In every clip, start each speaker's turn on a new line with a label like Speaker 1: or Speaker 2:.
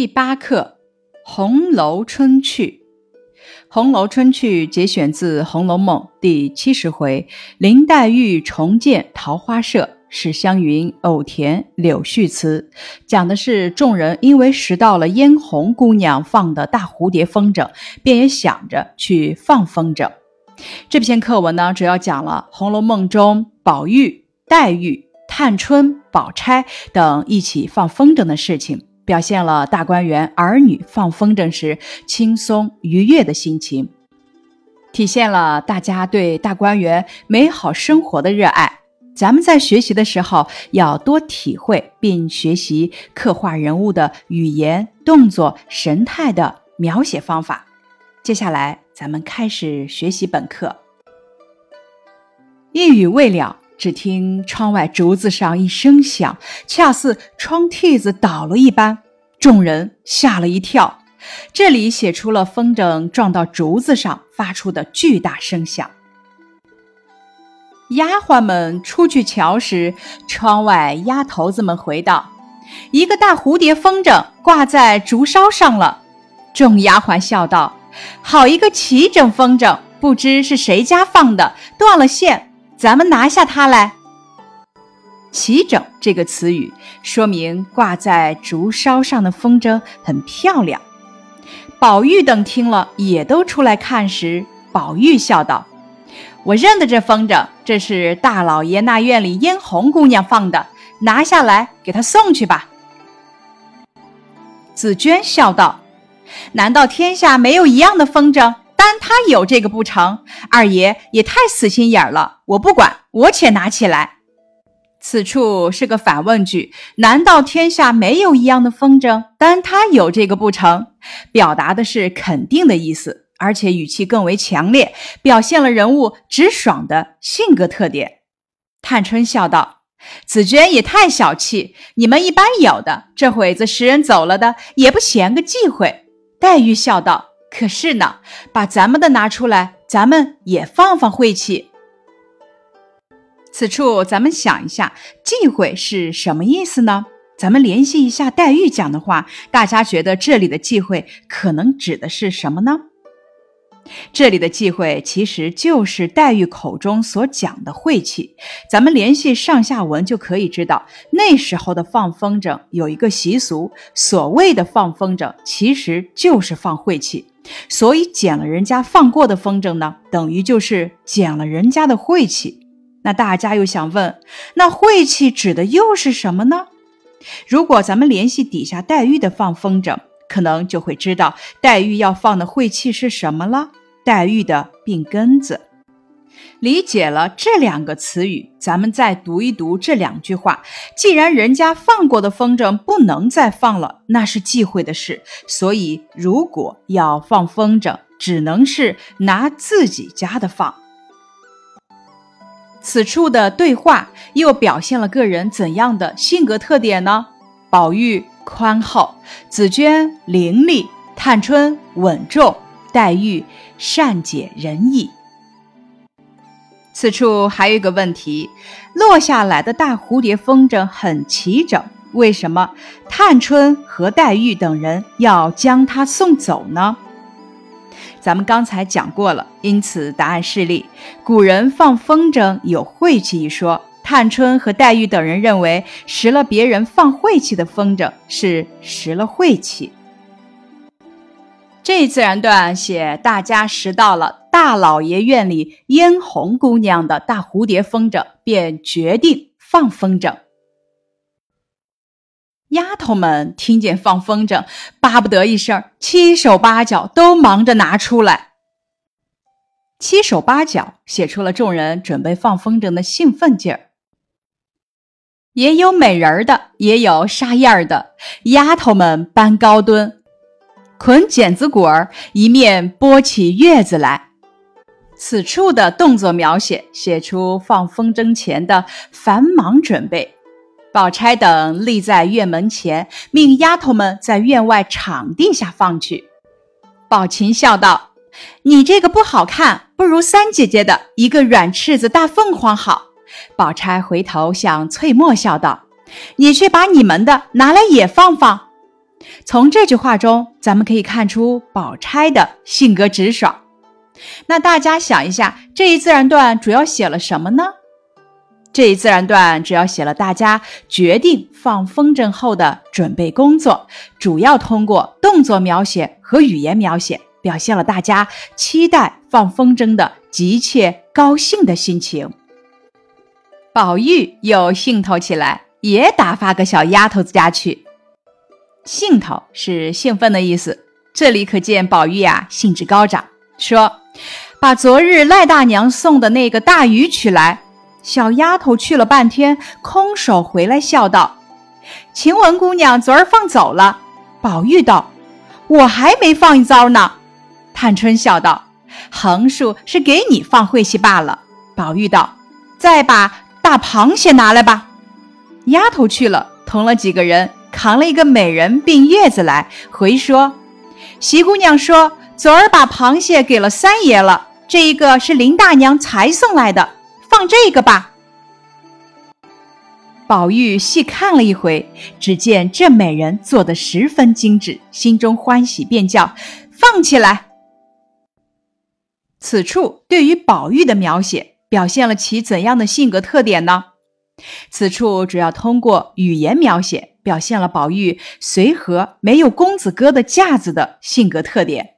Speaker 1: 第八课《红楼春趣》。《红楼春趣》节选自《红楼梦》第七十回：林黛玉重建桃花社，史湘云偶填柳絮词。讲的是众人因为拾到了嫣红姑娘放的大蝴蝶风筝，便也想着去放风筝。这篇课文呢，主要讲了《红楼梦》中宝玉、黛玉、探春、宝钗等一起放风筝的事情。表现了大观园儿女放风筝时轻松愉悦的心情，体现了大家对大观园美好生活的热爱。咱们在学习的时候要多体会并学习刻画人物的语言、动作、神态的描写方法。接下来，咱们开始学习本课。一语未了。只听窗外竹子上一声响，恰似窗屉子倒了一般，众人吓了一跳。这里写出了风筝撞到竹子上发出的巨大声响。丫鬟们出去瞧时，窗外丫头子们回道：“一个大蝴蝶风筝挂在竹梢上了。”众丫鬟笑道：“好一个齐整风筝，不知是谁家放的，断了线。”咱们拿下它来。齐整这个词语说明挂在竹梢上的风筝很漂亮。宝玉等听了，也都出来看时，宝玉笑道：“我认得这风筝，这是大老爷那院里嫣红姑娘放的，拿下来给她送去吧。”紫娟笑道：“难道天下没有一样的风筝？”单他有这个不成，二爷也太死心眼了。我不管，我且拿起来。此处是个反问句：难道天下没有一样的风筝？单他有这个不成？表达的是肯定的意思，而且语气更为强烈，表现了人物直爽的性格特点。探春笑道：“紫娟也太小气，你们一般有的，这会子识人走了的，也不嫌个忌讳。”黛玉笑道。可是呢，把咱们的拿出来，咱们也放放晦气。此处咱们想一下，忌讳是什么意思呢？咱们联系一下黛玉讲的话，大家觉得这里的忌讳可能指的是什么呢？这里的忌讳其实就是黛玉口中所讲的晦气。咱们联系上下文就可以知道，那时候的放风筝有一个习俗，所谓的放风筝其实就是放晦气。所以捡了人家放过的风筝呢，等于就是捡了人家的晦气。那大家又想问，那晦气指的又是什么呢？如果咱们联系底下黛玉的放风筝，可能就会知道黛玉要放的晦气是什么了。黛玉的病根子。理解了这两个词语，咱们再读一读这两句话。既然人家放过的风筝不能再放了，那是忌讳的事。所以，如果要放风筝，只能是拿自己家的放。此处的对话又表现了个人怎样的性格特点呢？宝玉宽厚，紫娟伶俐，探春稳重，黛玉善解人意。此处还有一个问题：落下来的大蝴蝶风筝很齐整，为什么探春和黛玉等人要将它送走呢？咱们刚才讲过了，因此答案是例。古人放风筝有晦气一说，探春和黛玉等人认为拾了别人放晦气的风筝是拾了晦气。这自然段写大家拾到了大老爷院里嫣红姑娘的大蝴蝶风筝，便决定放风筝。丫头们听见放风筝，巴不得一声，七手八脚都忙着拿出来。七手八脚写出了众人准备放风筝的兴奋劲儿。也有美人儿的，也有沙燕儿的，丫头们搬高墩。捆剪子果儿，一面拨起月子来。此处的动作描写写出放风筝前的繁忙准备。宝钗等立在院门前，命丫头们在院外场地下放去。宝琴笑道：“你这个不好看，不如三姐姐的一个软翅子大凤凰好。”宝钗回头向翠墨笑道：“你去把你们的拿来也放放。”从这句话中，咱们可以看出宝钗的性格直爽。那大家想一下，这一自然段主要写了什么呢？这一自然段主要写了大家决定放风筝后的准备工作，主要通过动作描写和语言描写，表现了大家期待放风筝的急切高兴的心情。宝玉又兴头起来，也打发个小丫头子家去。兴头是兴奋的意思，这里可见宝玉呀兴致高涨，说：“把昨日赖大娘送的那个大鱼取来。”小丫头去了半天，空手回来，笑道：“晴雯姑娘昨儿放走了。”宝玉道：“我还没放一遭呢。”探春笑道：“横竖是给你放晦气罢了。”宝玉道：“再把。”大螃蟹拿来吧。丫头去了，同了几个人，扛了一个美人并月子来，回说：“席姑娘说，昨儿把螃蟹给了三爷了，这一个是林大娘才送来的，放这个吧。”宝玉细看了一回，只见这美人做的十分精致，心中欢喜，便叫放起来。此处对于宝玉的描写。表现了其怎样的性格特点呢？此处主要通过语言描写，表现了宝玉随和、没有公子哥的架子的性格特点。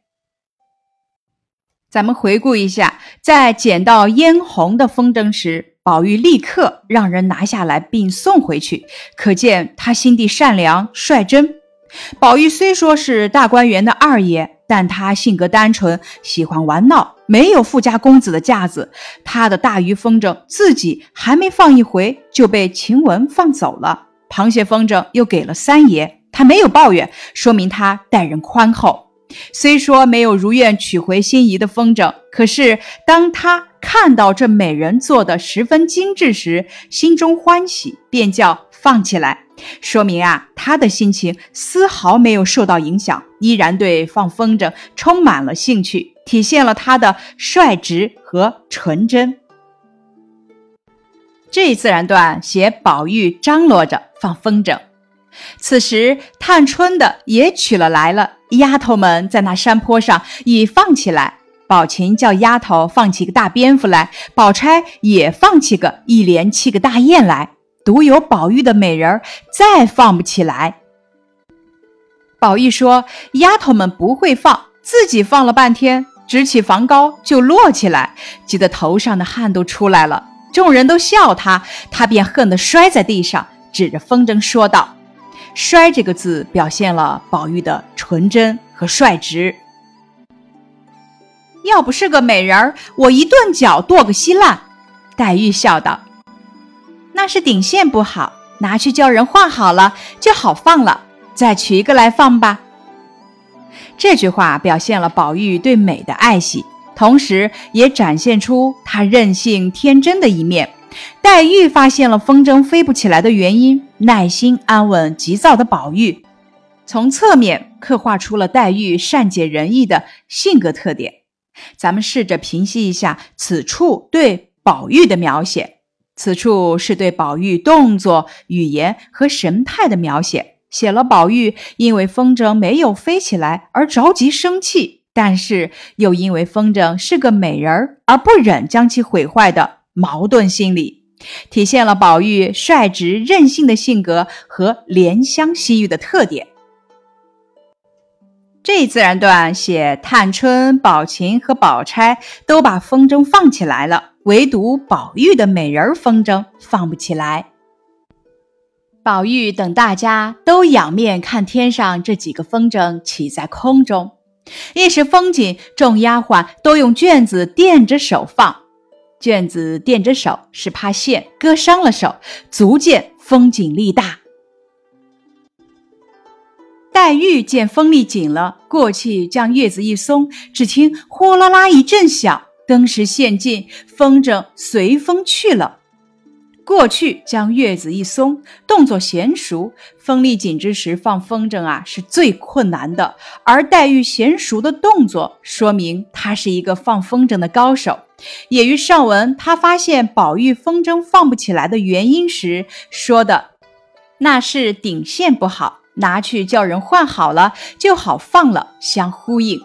Speaker 1: 咱们回顾一下，在捡到嫣红的风筝时，宝玉立刻让人拿下来并送回去，可见他心地善良、率真。宝玉虽说是大观园的二爷。但他性格单纯，喜欢玩闹，没有富家公子的架子。他的大鱼风筝自己还没放一回，就被晴雯放走了。螃蟹风筝又给了三爷，他没有抱怨，说明他待人宽厚。虽说没有如愿取回心仪的风筝，可是当他看到这美人做的十分精致时，心中欢喜，便叫放起来。说明啊，他的心情丝毫没有受到影响，依然对放风筝充满了兴趣，体现了他的率直和纯真。这一自然段写宝玉张罗着放风筝，此时探春的也取了来了，丫头们在那山坡上已放起来。宝琴叫丫头放起个大蝙蝠来，宝钗也放起个一连七个大雁来。独有宝玉的美人儿再放不起来。宝玉说：“丫头们不会放，自己放了半天，直起房高就落起来，急得头上的汗都出来了。众人都笑他，他便恨得摔在地上，指着风筝说道：‘摔’这个字表现了宝玉的纯真和率直。要不是个美人儿，我一顿脚剁个稀烂。”黛玉笑道。那是顶线不好，拿去叫人画好了就好放了。再取一个来放吧。这句话表现了宝玉对美的爱惜，同时也展现出他任性天真的一面。黛玉发现了风筝飞不起来的原因，耐心安稳急躁的宝玉，从侧面刻画出了黛玉善解人意的性格特点。咱们试着平息一下此处对宝玉的描写。此处是对宝玉动作、语言和神态的描写，写了宝玉因为风筝没有飞起来而着急生气，但是又因为风筝是个美人儿而不忍将其毁坏的矛盾心理，体现了宝玉率直任性的性格和怜香惜玉的特点。这自然段写探春、宝琴和宝钗都把风筝放起来了。唯独宝玉的美人风筝放不起来。宝玉等大家都仰面看天上这几个风筝起在空中，一时风紧，众丫鬟都用卷子垫着手放。卷子垫着手是怕线割伤了手，足见风紧力大。黛玉见风力紧了，过去将月子一松，只听呼啦啦一阵响。登时现尽，风筝随风去了。过去将月子一松，动作娴熟。风力紧之时放风筝啊，是最困难的。而黛玉娴熟的动作，说明她是一个放风筝的高手。也于上文她发现宝玉风筝放不起来的原因时说的，那是顶线不好，拿去叫人换好了，就好放了，相呼应。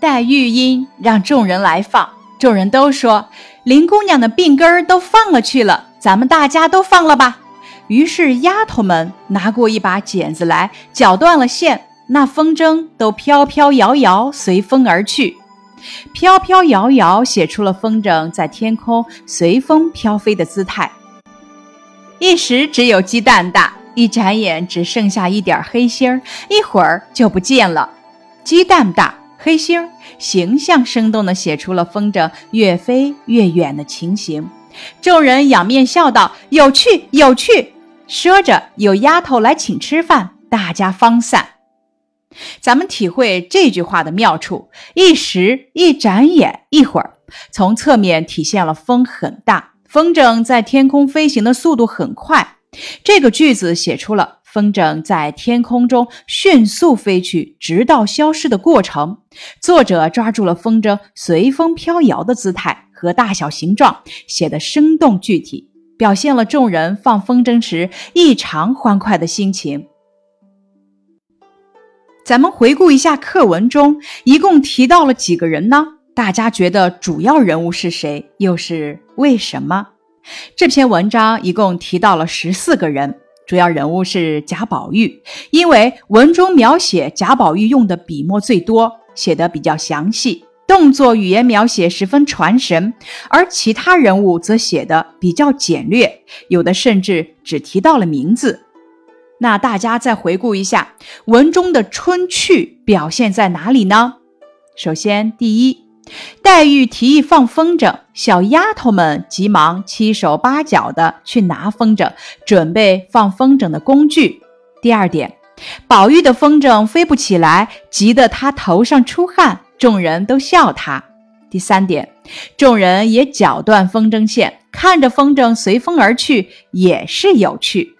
Speaker 1: 黛玉因让众人来放，众人都说林姑娘的病根儿都放了去了，咱们大家都放了吧。于是丫头们拿过一把剪子来，绞断了线，那风筝都飘飘摇摇，随风而去。飘飘摇摇，写出了风筝在天空随风飘飞的姿态。一时只有鸡蛋大，一眨眼只剩下一点黑星儿，一会儿就不见了。鸡蛋大，黑星儿，形象生动地写出了风筝越飞越远的情形。众人仰面笑道：“有趣，有趣！”说着，有丫头来请吃饭，大家方散。咱们体会这句话的妙处：一时、一眨眼、一会儿，从侧面体现了风很大，风筝在天空飞行的速度很快。这个句子写出了风筝在天空中迅速飞去，直到消失的过程。作者抓住了风筝随风飘摇的姿态和大小形状，写得生动具体，表现了众人放风筝时异常欢快的心情。咱们回顾一下课文中一共提到了几个人呢？大家觉得主要人物是谁？又是为什么？这篇文章一共提到了十四个人，主要人物是贾宝玉，因为文中描写贾宝玉用的笔墨最多，写的比较详细，动作语言描写十分传神，而其他人物则写的比较简略，有的甚至只提到了名字。那大家再回顾一下文中的春趣表现在哪里呢？首先，第一，黛玉提议放风筝，小丫头们急忙七手八脚的去拿风筝，准备放风筝的工具。第二点，宝玉的风筝飞不起来，急得他头上出汗，众人都笑他。第三点，众人也绞断风筝线，看着风筝随风而去，也是有趣。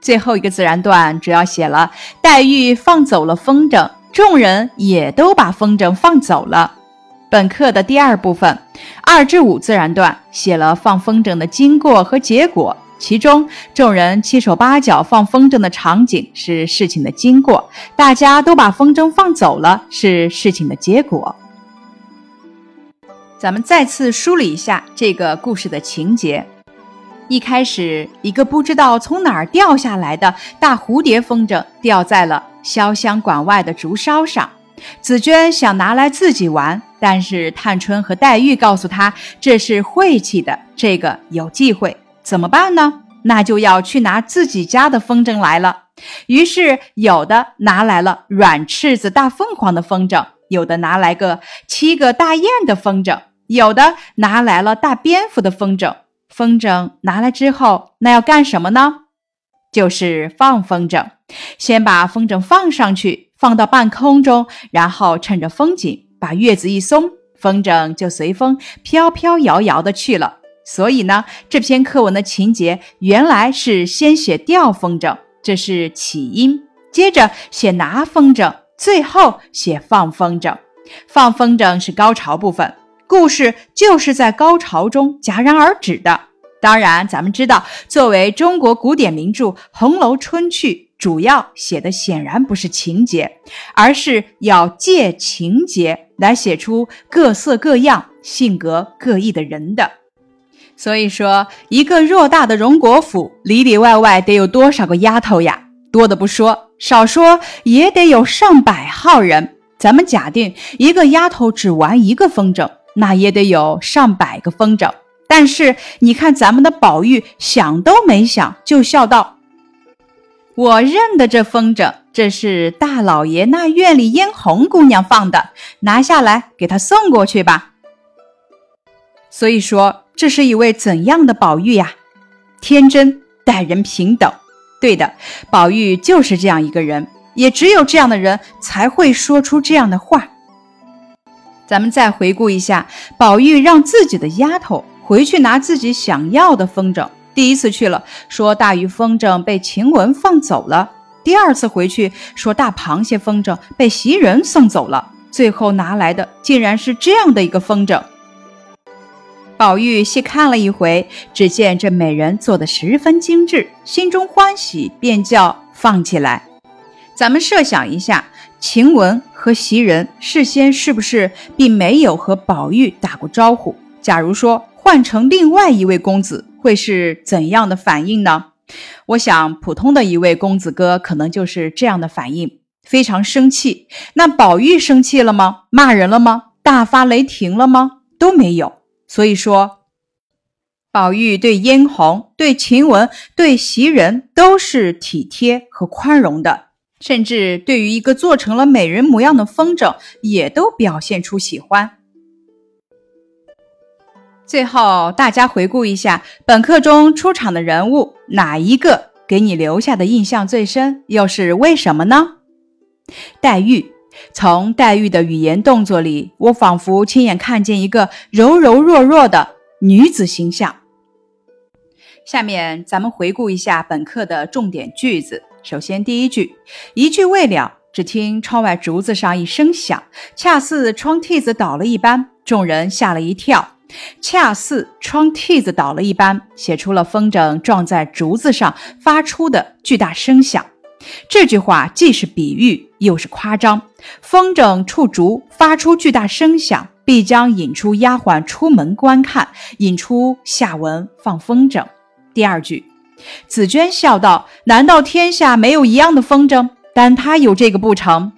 Speaker 1: 最后一个自然段主要写了黛玉放走了风筝，众人也都把风筝放走了。本课的第二部分二至五自然段写了放风筝的经过和结果，其中众人七手八脚放风筝的场景是事情的经过，大家都把风筝放走了是事情的结果。咱们再次梳理一下这个故事的情节。一开始，一个不知道从哪儿掉下来的大蝴蝶风筝掉在了潇湘馆外的竹梢上。紫娟想拿来自己玩，但是探春和黛玉告诉她这是晦气的，这个有忌讳，怎么办呢？那就要去拿自己家的风筝来了。于是，有的拿来了软翅子大凤凰的风筝，有的拿来个七个大雁的风筝，有的拿来了大蝙蝠的风筝。风筝拿来之后，那要干什么呢？就是放风筝。先把风筝放上去，放到半空中，然后趁着风紧，把月子一松，风筝就随风飘飘摇摇的去了。所以呢，这篇课文的情节原来是先写吊风筝，这是起因；接着写拿风筝，最后写放风筝。放风筝是高潮部分。故事就是在高潮中戛然而止的。当然，咱们知道，作为中国古典名著《红楼春趣》，主要写的显然不是情节，而是要借情节来写出各色各样、性格各异的人的。所以说，一个偌大的荣国府，里里外外得有多少个丫头呀？多的不说，少说也得有上百号人。咱们假定一个丫头只玩一个风筝。那也得有上百个风筝，但是你看咱们的宝玉想都没想就笑道：“我认得这风筝，这是大老爷那院里嫣红姑娘放的，拿下来给她送过去吧。”所以说，这是一位怎样的宝玉呀？天真，待人平等。对的，宝玉就是这样一个人，也只有这样的人才会说出这样的话。咱们再回顾一下，宝玉让自己的丫头回去拿自己想要的风筝。第一次去了，说大鱼风筝被晴雯放走了；第二次回去，说大螃蟹风筝被袭人送走了。最后拿来的竟然是这样的一个风筝。宝玉细看了一回，只见这美人做的十分精致，心中欢喜，便叫放起来。咱们设想一下，晴雯和袭人事先是不是并没有和宝玉打过招呼？假如说换成另外一位公子，会是怎样的反应呢？我想，普通的一位公子哥可能就是这样的反应，非常生气。那宝玉生气了吗？骂人了吗？大发雷霆了吗？都没有。所以说，宝玉对嫣红、对晴雯、对袭人都是体贴和宽容的，甚至对于一个做成了美人模样的风筝，也都表现出喜欢。最后，大家回顾一下本课中出场的人物，哪一个给你留下的印象最深？又是为什么呢？黛玉。从黛玉的语言动作里，我仿佛亲眼看见一个柔柔弱弱的女子形象。下面咱们回顾一下本课的重点句子。首先，第一句，一句未了，只听窗外竹子上一声响，恰似窗屉子倒了一般，众人吓了一跳。恰似窗屉子倒了一般，写出了风筝撞在竹子上发出的巨大声响。这句话既是比喻，又是夸张。风筝触竹发出巨大声响，必将引出丫鬟出门观看，引出下文放风筝。第二句，紫娟笑道：“难道天下没有一样的风筝？但他有这个不成？”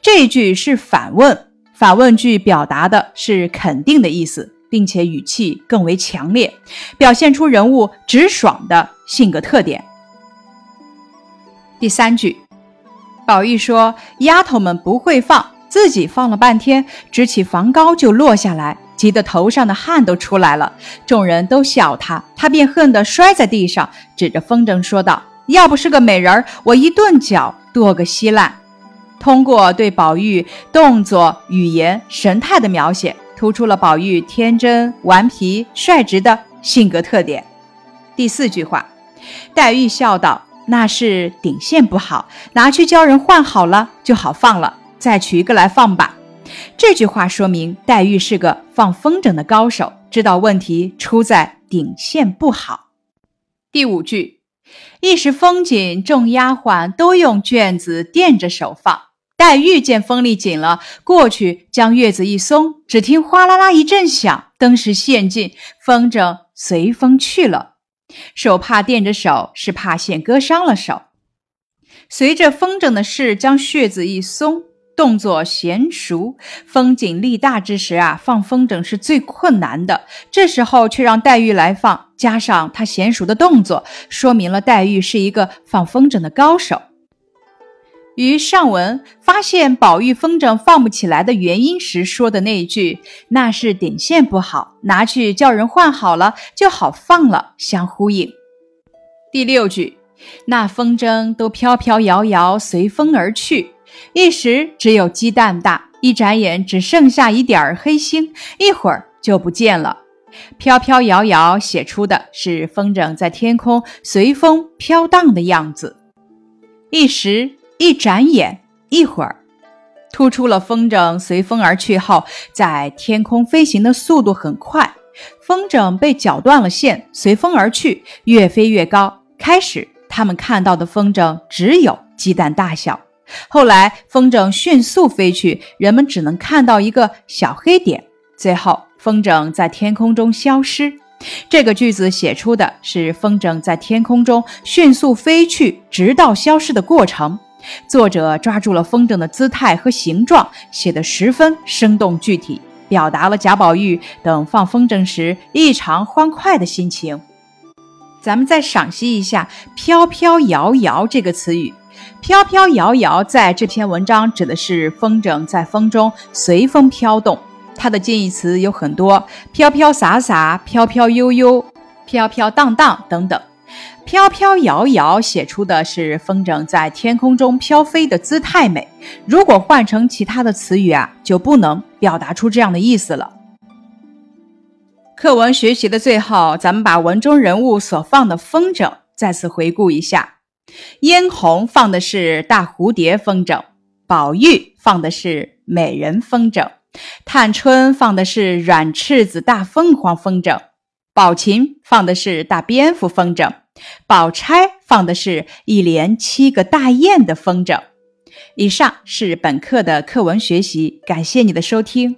Speaker 1: 这句是反问，反问句表达的是肯定的意思，并且语气更为强烈，表现出人物直爽的性格特点。第三句，宝玉说：“丫头们不会放，自己放了半天，支起房高就落下来，急得头上的汗都出来了。众人都笑他，他便恨得摔在地上，指着风筝说道：‘要不是个美人儿，我一顿脚剁个稀烂。’通过对宝玉动作、语言、神态的描写，突出了宝玉天真、顽皮、率直的性格特点。第四句话，黛玉笑道。”那是顶线不好，拿去教人换好了就好放了，再取一个来放吧。这句话说明黛玉是个放风筝的高手，知道问题出在顶线不好。第五句，一时风紧，众丫鬟都用卷子垫着手放。黛玉见风力紧了，过去将月子一松，只听哗啦啦一阵响，登时陷进，风筝随风去了。手帕垫着手，是怕线割伤了手。随着风筝的势，将靴子一松，动作娴熟。风景力大之时啊，放风筝是最困难的。这时候却让黛玉来放，加上她娴熟的动作，说明了黛玉是一个放风筝的高手。于上文发现宝玉风筝放不起来的原因时说的那一句“那是顶线不好，拿去叫人换好了就好放了”相呼应。第六句“那风筝都飘飘摇摇随风而去，一时只有鸡蛋大，一眨眼只剩下一点儿黑星，一会儿就不见了。飘飘摇摇写出的是风筝在天空随风飘荡的样子，一时。一眨眼，一会儿，突出了风筝随风而去后，在天空飞行的速度很快。风筝被绞断了线，随风而去，越飞越高。开始，他们看到的风筝只有鸡蛋大小，后来风筝迅速飞去，人们只能看到一个小黑点。最后，风筝在天空中消失。这个句子写出的是风筝在天空中迅速飞去，直到消失的过程。作者抓住了风筝的姿态和形状，写得十分生动具体，表达了贾宝玉等放风筝时异常欢快的心情。咱们再赏析一下“飘飘摇摇”这个词语，“飘飘摇摇”在这篇文章指的是风筝在风中随风飘动，它的近义词有很多：飘飘洒洒、飘飘悠悠、飘飘荡荡等等。飘飘摇摇写出的是风筝在天空中飘飞的姿态美。如果换成其他的词语啊，就不能表达出这样的意思了。课文学习的最后，咱们把文中人物所放的风筝再次回顾一下：嫣红放的是大蝴蝶风筝，宝玉放的是美人风筝。探春放的是软翅子大凤凰风筝，宝琴放的是大蝙蝠风筝，宝钗放的是一连七个大雁的风筝。以上是本课的课文学习，感谢你的收听。